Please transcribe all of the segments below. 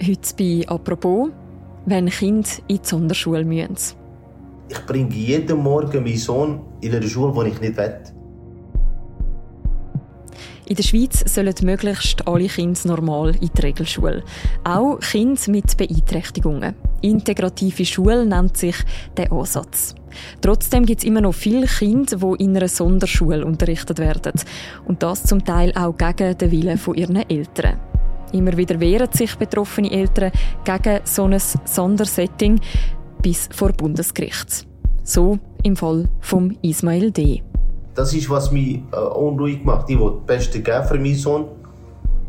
Heute bei «Apropos», wenn Kinder in die Sonderschule müssen. Ich bringe jeden Morgen meinen Sohn in eine Schule, die ich nicht will. In der Schweiz sollen möglichst alle Kinder normal in die Regelschule. Auch Kinder mit Beeinträchtigungen. Integrative Schule nennt sich der Ansatz. Trotzdem gibt es immer noch viele Kinder, die in einer Sonderschule unterrichtet werden. Und das zum Teil auch gegen den Willen von ihren Eltern. Immer wieder wehren sich betroffene Eltern gegen so ein Sondersetting bis vor Bundesgericht. So im Fall von Ismail D. Das ist, was mich äh, unruhig macht. Ich will das Beste geben für meinen Sohn.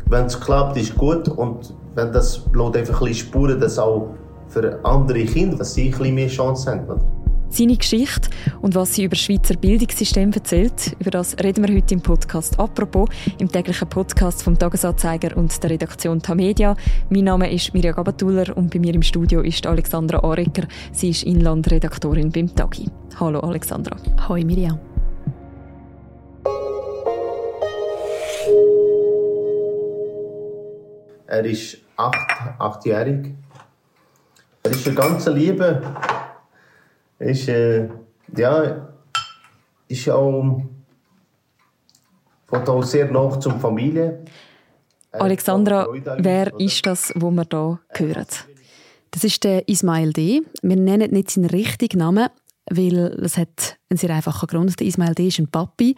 Wenn es klappt, ist gut. Und wenn das lässt einfach ein bisschen Spuren, dass auch für andere Kinder, dass sie ein bisschen mehr Chance haben. Seine Geschichte und was sie über das Schweizer Bildungssystem erzählt, über das reden wir heute im Podcast «Apropos», im täglichen Podcast vom Tagesanzeiger und der Redaktion Tamedia. Mein Name ist Mirja Gabatuller und bei mir im Studio ist Alexandra Arecker. Sie ist Inlandredaktorin beim Tagi. Hallo Alexandra. Hallo Mirja. Er ist acht, achtjährig. Er ist eine ganze Liebe ist, äh, ja, ist auch, auch sehr nah zur Familie. Alexandra, wer ist das, wo wir hier hören? Das ist der Ismail D. Wir nennen nicht seinen richtigen Namen, weil es hat einen sehr einfachen Grund. Der Ismail D. ist ein Papi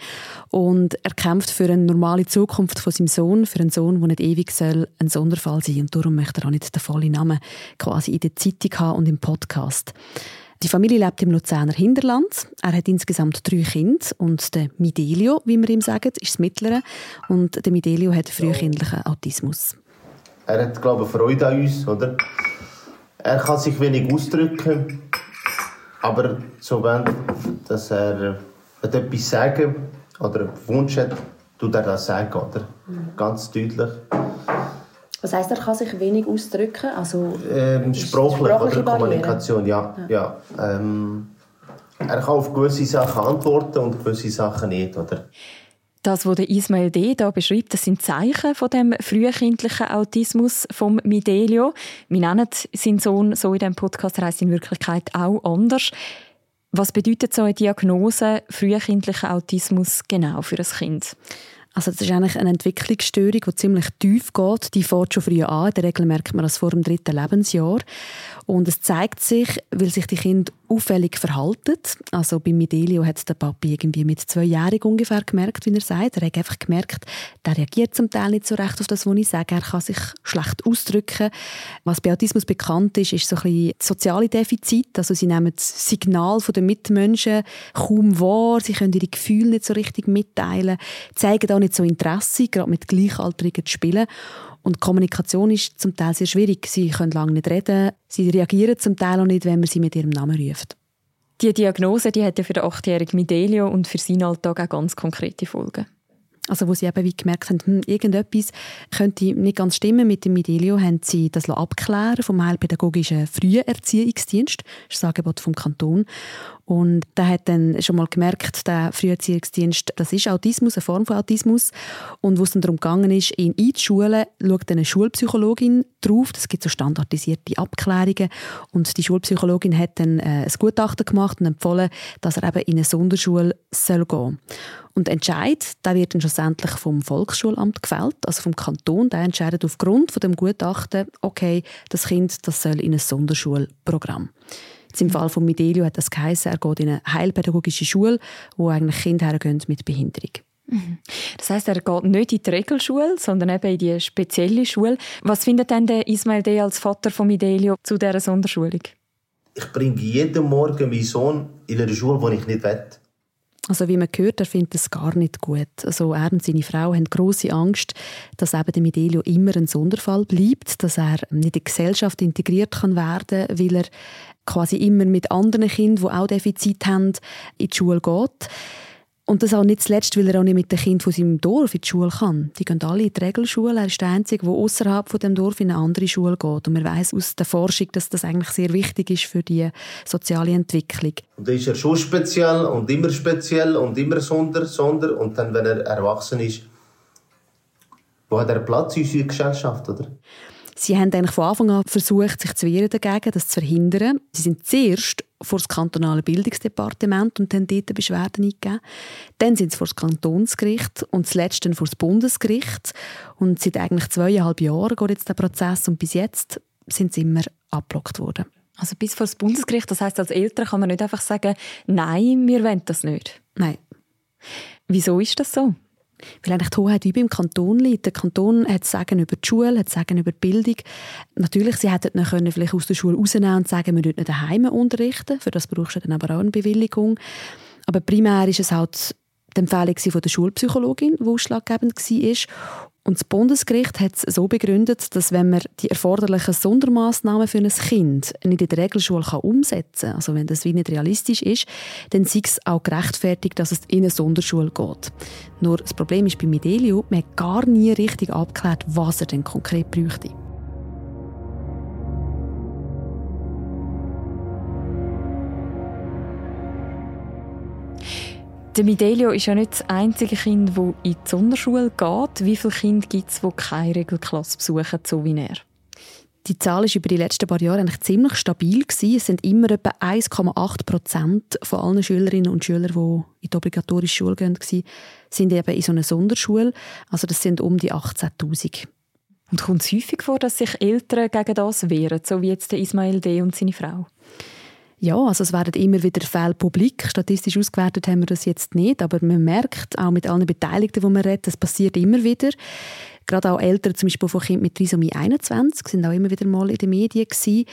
und er kämpft für eine normale Zukunft von seinem Sohn, für einen Sohn, der nicht ewig soll, ein Sonderfall sein und darum möchte er auch nicht den vollen Namen quasi in der Zeitung haben und im Podcast. Die Familie lebt im Luzerner Hinterland. Er hat insgesamt drei Kinder und der Midelio, wie wir ihm sagen, ist das mittlere. Und der Midelio hat frühkindlichen Autismus. Er hat, glaube ich, Freude an uns, oder? Er kann sich wenig ausdrücken, aber so wenn, dass er etwas sagen oder einen Wunsch hat, tut er das sagen, oder? Ganz deutlich. Was heißt, er kann sich wenig ausdrücken? Also ähm, sprachlich oder Kommunikation, ja. ja. ja. Ähm, er kann auf gewisse Sachen antworten und gewisse Sachen nicht, oder? Das, was Ismail D. da beschreibt, das sind Zeichen von dem frühkindlichen Autismus vom Midelio. Wir nennen seinen Sohn so in diesem Podcast, er heisst in Wirklichkeit auch anders. Was bedeutet so eine Diagnose frühkindlicher Autismus genau für ein Kind? Also das ist eigentlich eine Entwicklungsstörung, die ziemlich tief geht. Die fängt schon früh an. In der Regel merkt man das vor dem dritten Lebensjahr. Und es zeigt sich, weil sich die Kinder auffällig verhalten. Also bei Midelio hat der Papi irgendwie mit zwei Jahren ungefähr gemerkt, wie er sagt. Er hat einfach gemerkt, der reagiert zum Teil nicht so recht auf das, was ich sage. Er kann sich schlecht ausdrücken. Was bei Autismus bekannt ist, ist so ein bisschen soziale Defizit. Also sie nehmen das Signal der Mitmenschen kaum wahr. Sie können ihre Gefühle nicht so richtig mitteilen. Zeigen auch nicht so Interesse, gerade mit Gleichaltrigen zu spielen. Und Kommunikation ist zum Teil sehr schwierig. Sie können lange nicht reden. Sie reagieren zum Teil auch nicht, wenn man sie mit ihrem Namen ruft. Die Diagnose die hat ja für den achtjährigen Midelio und für seinen Alltag auch ganz konkrete Folgen. Also wo sie eben wie gemerkt haben, hm, irgendetwas könnte nicht ganz stimmen mit dem Midelio, haben sie das abklären vom Heilpädagogischen Früherziehungsdienst, das ist das Angebot vom Kanton. Und der hat dann schon mal gemerkt, der Früherziehungsdienst, das ist Autismus, eine Form von Autismus. Und wo es dann darum gegangen ist, ihn einzuschulen, schaut eine Schulpsychologin drauf. Es gibt so standardisierte Abklärungen. Und die Schulpsychologin hat dann äh, ein Gutachten gemacht und empfohlen, dass er eben in eine Sonderschule soll gehen und der Entscheid der wird dann schlussendlich vom Volksschulamt gefällt, also vom Kanton. Der entscheidet aufgrund von dem Gutachten, okay, das Kind das soll in ein Sonderschulprogramm. Jetzt Im Fall von Midelio hat das geheißen, er geht in eine heilpädagogische Schule, wo eigentlich Kinder hergehen mit Behinderung. Mhm. Das heißt, er geht nicht in die Regelschule, sondern eben in die spezielle Schule. Was findet denn der Ismail D. als Vater von Midelio zu dieser Sonderschulung? Ich bringe jeden Morgen meinen Sohn in eine Schule, die ich nicht will. Also wie man hört, er findet es gar nicht gut. Also er und seine Frau haben große Angst, dass eben der Midelio immer ein Sonderfall bleibt, dass er nicht in die Gesellschaft integriert kann werden, weil er quasi immer mit anderen Kindern, die auch Defizite haben, in die Schule geht. Und das auch nicht zuletzt, weil er auch nicht mit den Kindern von seinem Dorf in die Schule kann. Die gehen alle in die Regelschule. Er ist der Einzige, der außerhalb von dem Dorf in eine andere Schule geht. Und man weiß aus der Forschung, dass das eigentlich sehr wichtig ist für die soziale Entwicklung. Und dann ist er schon speziell und immer speziell und immer sonder, sonder. Und dann, wenn er erwachsen ist, wo hat er Platz in unserer Gesellschaft, oder? Sie haben eigentlich von Anfang an versucht, sich zu wehren dagegen, das zu verhindern. Sie sind zuerst vor das kantonale Bildungsdepartement und haben dort Beschwerden eingegeben. Dann sind sie vor das Kantonsgericht und zuletzt dann vor das Bundesgericht. Und seit eigentlich zweieinhalb Jahren geht jetzt der Prozess und bis jetzt sind sie immer abgelockt worden. Also bis vor das Bundesgericht, das heißt als Eltern kann man nicht einfach sagen, nein, wir wollen das nicht. Nein. Wieso ist das so? Weil eigentlich die Hoheit wie beim Kanton liegt. Der Kanton hat Sagen über die Schule, hat Sagen über die Bildung. Natürlich, sie hätten dann vielleicht aus der Schule rausnehmen und sagen, wir nicht daheim unterrichten. Für das brauchst du dann aber auch eine Bewilligung. Aber primär ist es halt die Empfehlung von der Schulpsychologin, die ausschlaggebend war. Und das Bundesgericht hat es so begründet, dass wenn man die erforderlichen Sondermaßnahmen für ein Kind nicht in der Regelschule umsetzen kann, also wenn das wie nicht realistisch ist, dann sei es auch gerechtfertigt, dass es in eine Sonderschule geht. Nur das Problem ist bei Medelio, man hat gar nie richtig abgeklärt, was er denn konkret bräuchte. Der Midelio ist ja nicht das einzige Kind, das in die Sonderschule geht. Wie viele Kinder gibt es, die keine Regelklasse besuchen, so wie er? Die Zahl ist über die letzten paar Jahre eigentlich ziemlich stabil gewesen. Es sind immer etwa 1,8 Prozent von allen Schülerinnen und Schülern, die in die obligatorische Schule gehen, sind eben in so einer Sonderschule. Also das sind um die 18.000. Und kommt es häufig vor, dass sich Eltern gegen das wehren, so wie jetzt der Ismail D. und seine Frau? Ja, also es werden immer wieder Fälle publik. Statistisch ausgewertet haben wir das jetzt nicht, aber man merkt auch mit allen Beteiligten, die man redet, das passiert immer wieder. Gerade auch Eltern, zum Beispiel von Kindern mit Trisomie 21, sind auch immer wieder mal in den Medien gewesen.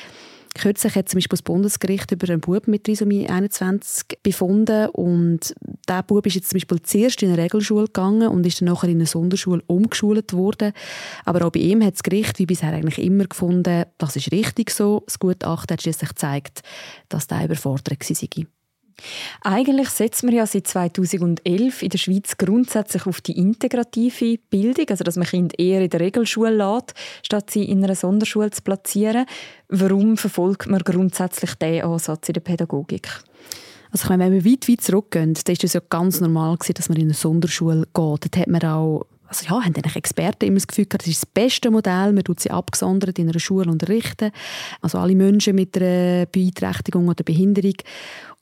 Kürzlich hat zum Beispiel das Bundesgericht über einen Bub mit Trisomie 21 befunden und der Bub ist jetzt zum Beispiel zuerst in eine Regelschule gegangen und ist dann nachher in eine Sonderschule umgeschult worden. Aber auch bei ihm hat das Gericht wie bisher eigentlich immer gefunden, das ist richtig so. Das Gutachten hat schließlich gezeigt, dass der überfordert war. Eigentlich setzt man ja seit 2011 in der Schweiz grundsätzlich auf die integrative Bildung, also dass man Kinder eher in der Regelschule lässt, statt sie in einer Sonderschule zu platzieren. Warum verfolgt man grundsätzlich diesen Ansatz in der Pädagogik? Also wenn wir weit, weit zurückgehen, dann ist es ja ganz normal dass man in eine Sonderschule geht. Dort hat man auch also ja, haben eigentlich Experten immer das Gefühl gehabt, das ist das beste Modell, man tut sie abgesondert in einer Schule unterrichten, also alle Menschen mit einer Beeinträchtigung oder Behinderung.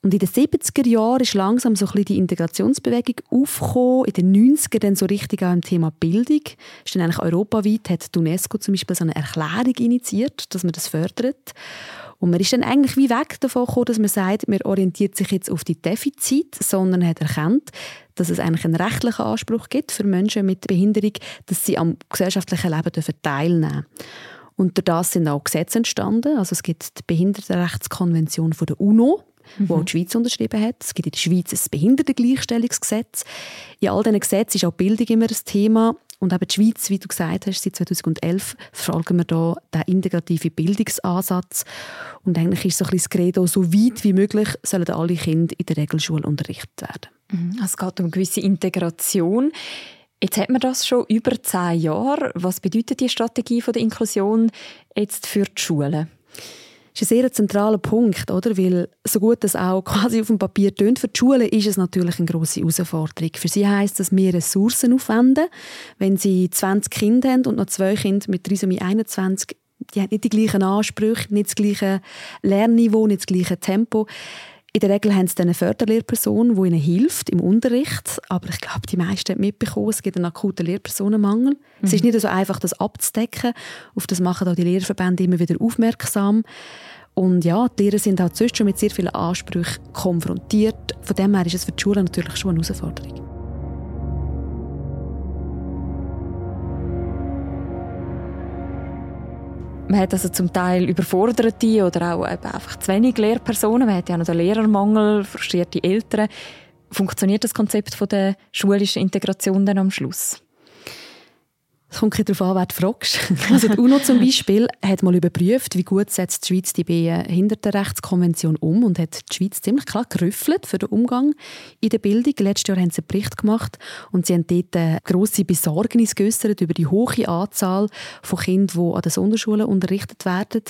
Und in den 70er Jahren ist langsam so ein bisschen die Integrationsbewegung aufgekommen, in den 90er dann so richtig auch im Thema Bildung. Ist dann eigentlich europaweit, hat die UNESCO zum Beispiel so eine Erklärung initiiert, dass man das fördert. Und man ist dann eigentlich wie weg davon gekommen, dass man sagt, man orientiert sich jetzt auf die Defizite, sondern hat erkannt, dass es eigentlich einen rechtlichen Anspruch gibt für Menschen mit Behinderung, dass sie am gesellschaftlichen Leben teilnehmen dürfen. Durch das sind auch Gesetze entstanden. Also es gibt die Behindertenrechtskonvention von der UNO, mhm. wo auch die Schweiz unterschrieben hat. Es gibt in der Schweiz ein Behindertengleichstellungsgesetz. In all diesen Gesetzen ist auch Bildung immer ein Thema. Und eben die Schweiz, wie du gesagt hast, seit 2011 verfolgen wir da den integrativen Bildungsansatz. Und eigentlich ist so ein bisschen das Credo, so weit wie möglich sollen alle Kinder in der Regelschule unterrichtet werden. Mhm. Es geht um eine gewisse Integration. Jetzt hat man das schon über zehn Jahre. Was bedeutet die Strategie der Inklusion jetzt für die Schulen? Ist ein sehr zentraler Punkt, oder? Weil so gut das auch quasi auf dem Papier tönt, für die Schulen ist es natürlich eine grosse Herausforderung. Für sie heisst das, mehr Ressourcen aufwenden. Wenn sie 20 Kinder haben und noch zwei Kinder mit Trisomie 21, die haben nicht die gleichen Ansprüche, nicht das gleiche Lernniveau, nicht das gleiche Tempo in der Regel haben sie eine Förderlehrperson, die ihnen hilft im Unterricht. Aber ich glaube, die meisten haben mitbekommen, es gibt einen akuten Lehrpersonenmangel. Mhm. Es ist nicht so einfach, das abzudecken. Auf das machen auch die Lehrverbände immer wieder aufmerksam. Und ja, die Lehrer sind halt sonst schon mit sehr vielen Ansprüchen konfrontiert. Von dem her ist es für die Schulen natürlich schon eine Herausforderung. Man hat also zum Teil überforderte oder auch einfach zu wenig Lehrpersonen. Man hat ja noch den Lehrermangel, frustrierte Eltern. Funktioniert das Konzept von der schulischen Integration dann am Schluss? Es kommt darauf an, wer du fragst. Also die UNO zum Beispiel hat mal überprüft, wie gut setzt die Schweiz die Behindertenrechtskonvention um und hat die Schweiz ziemlich klar gerüffelt für den Umgang in der Bildung. Letztes Jahr haben sie einen Bericht gemacht und sie haben dort grosse Besorgnis geäußert über die hohe Anzahl von Kindern, die an den Sonderschulen unterrichtet werden.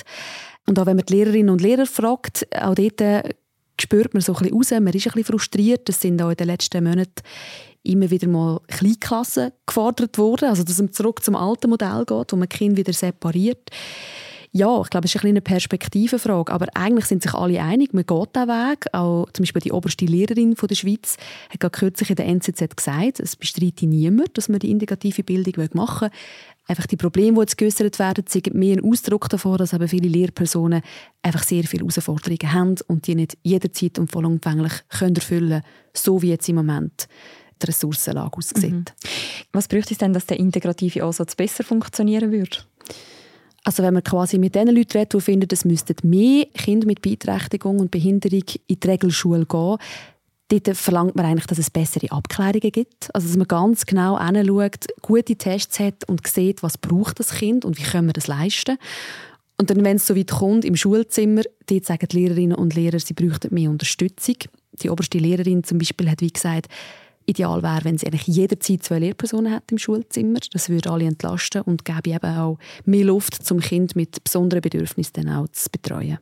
Und auch wenn man die Lehrerinnen und Lehrer fragt, auch dort spürt man so ein bisschen raus, man ist ein bisschen frustriert. Es sind auch in den letzten Monaten immer wieder mal Kleinklassen gefordert worden, also dass man zurück zum alten Modell geht, wo man Kind wieder separiert. Ja, ich glaube, es ist eine Perspektivenfrage, aber eigentlich sind sich alle einig, man geht diesen Weg. Auch zum Beispiel die oberste Lehrerin von der Schweiz hat gerade kürzlich in der NZZ gesagt, es bestreitet niemand, dass man die integrative Bildung machen will. Einfach die Probleme, die jetzt geäussert werden, sind mehr ein Ausdruck davon, dass eben viele Lehrpersonen einfach sehr viele Herausforderungen haben und die nicht jederzeit und vollumfänglich können erfüllen können, so wie jetzt im Moment die Ressourcenlage aussieht. Mhm. Was bräuchte es denn, dass der integrative Ansatz besser funktionieren würde? Also wenn man quasi mit den Leuten redet, die finden, es müssten mehr Kinder mit Beeinträchtigung und Behinderung in die Regelschule gehen, dort verlangt man eigentlich, dass es bessere Abklärungen gibt. Also dass man ganz genau hinschaut, gute Tests hat und sieht, was braucht das Kind und wie können wir das leisten. Und dann, wenn es so weit kommt, im Schulzimmer, dort sagen die Lehrerinnen und Lehrer, sie bräuchten mehr Unterstützung. Die oberste Lehrerin zum Beispiel hat wie gesagt, Ideal wäre, wenn sie eigentlich jederzeit zwei Lehrpersonen hat im Schulzimmer. Das würde alle entlasten und gäbe eben auch mehr Luft, zum Kind mit besonderen Bedürfnissen dann auch zu betreuen.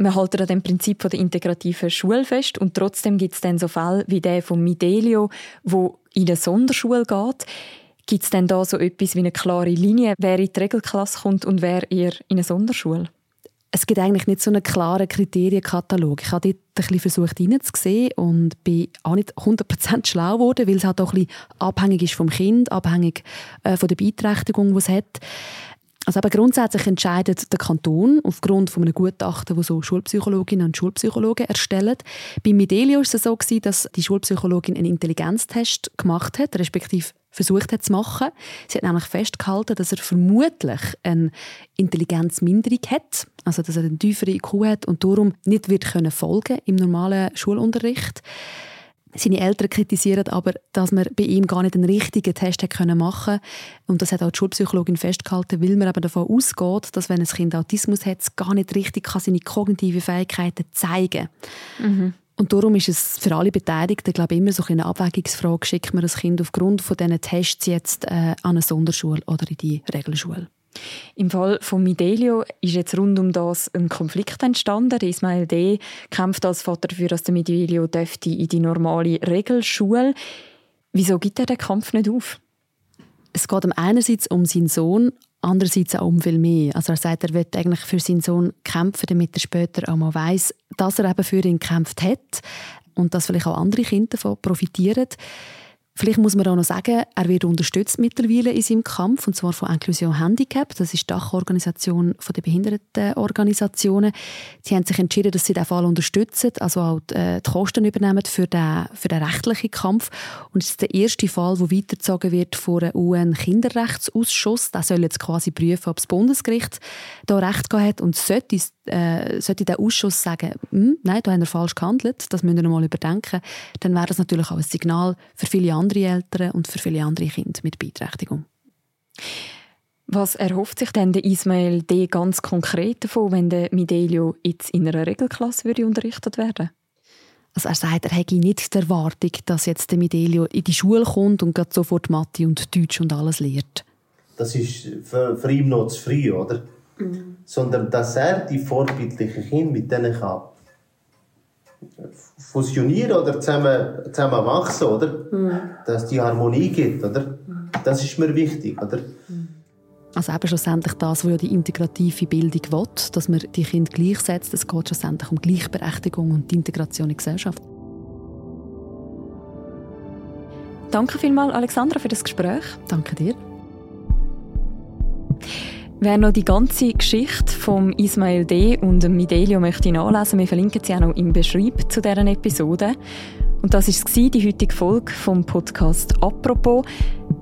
Wir halten an dem Prinzip der integrativen Schule fest und trotzdem gibt es dann so Fälle wie der von Midelio, wo in eine Sonderschule geht. Gibt es denn da so etwas wie eine klare Linie, wer in die Regelklasse kommt und wer eher in eine Sonderschule? Es gibt eigentlich nicht so einen klaren Kriterienkatalog. Ich habe dort ein bisschen versucht reinzusehen und bin auch nicht 100% schlau geworden, weil es halt auch ein bisschen abhängig ist vom Kind, abhängig äh, von der Beeinträchtigung, die es hat. Also aber grundsätzlich entscheidet der Kanton aufgrund von einem Gutachten, das so Schulpsychologinnen und Schulpsychologen erstellen. Bei Midelio war es so dass die Schulpsychologin einen Intelligenztest gemacht hat, respektive versucht hat zu machen. Sie hat nämlich festgehalten, dass er vermutlich eine Intelligenzminderung hat, also dass er eine tiefere IQ hat und darum nicht wird können folgen im normalen Schulunterricht. Seine Eltern kritisieren aber, dass man bei ihm gar nicht einen richtigen Test machen konnte. Und das hat auch die Schulpsychologin festgehalten, weil man aber davon ausgeht, dass wenn ein Kind Autismus hat, es gar nicht richtig seine kognitiven Fähigkeiten zeigen kann. Mhm. Und darum ist es für alle Beteiligten glaube ich, immer so eine Abwägungsfrage, schickt man das Kind aufgrund von diesen Tests jetzt äh, an eine Sonderschule oder in die Regelschule. Im Fall von Midelio ist jetzt rund um das ein Konflikt entstanden. Ismail D. kämpft als Vater dafür, dass der Midelio in die normale Regelschule. Wieso gibt er den Kampf nicht auf? Es geht ihm einerseits um seinen Sohn, andererseits auch um viel mehr. Also er sagt, er wird eigentlich für seinen Sohn kämpfen, damit er später auch mal weiss, dass er eben für ihn gekämpft hat und dass vielleicht auch andere Kinder davon profitieren. Vielleicht muss man auch noch sagen, er wird unterstützt mittlerweile in seinem Kampf, und zwar von Inklusion Handicap. Das ist die Dachorganisation der Behindertenorganisationen. Sie haben sich entschieden, dass sie den Fall unterstützen, also auch die, äh, die Kosten übernehmen für den, für den rechtlichen Kampf. Und es ist der erste Fall, der weitergezogen wird vor einem UN-Kinderrechtsausschuss. Der soll jetzt quasi prüfen, ob das Bundesgericht da Recht gehabt hat und sollte äh, sollte der Ausschuss sagen, hm, nein, da haben wir falsch gehandelt, das müssen wir mal überdenken, dann wäre das natürlich auch ein Signal für viele andere Eltern und für viele andere Kinder mit Beeinträchtigung. Was erhofft sich denn der Ismail D. ganz konkret davon, wenn der Midelio jetzt in einer Regelklasse würde unterrichtet werden also er sagt, er hätte nicht die Erwartung, dass jetzt der Midelio in die Schule kommt und sofort Mathe und Deutsch und alles lehrt. Das ist für, für ihn noch zu früh, oder? Mhm. Sondern dass er die vorbildlichen Kinder mit denen kann fusionieren oder zusammen, zusammen wachsen, oder? Mhm. Dass die Harmonie gibt, oder? Das ist mir wichtig, oder? Also eben schlussendlich das, was ja die integrative Bildung will, dass man die Kinder gleichsetzt. Es geht schlussendlich um Gleichberechtigung und die Integration in die Gesellschaft. Danke vielmals, Alexandra, für das Gespräch. Danke dir. Wer noch die ganze Geschichte vom Ismail D. und dem Midelio möchte nachlesen, wir verlinken sie auch noch im Beschreib zu deren Episode. Und das war die heutige Folge vom Podcast «Apropos».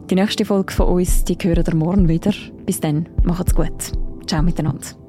Die nächste Folge von uns, die hören ihr morgen wieder. Bis dann, macht's gut. Ciao miteinander.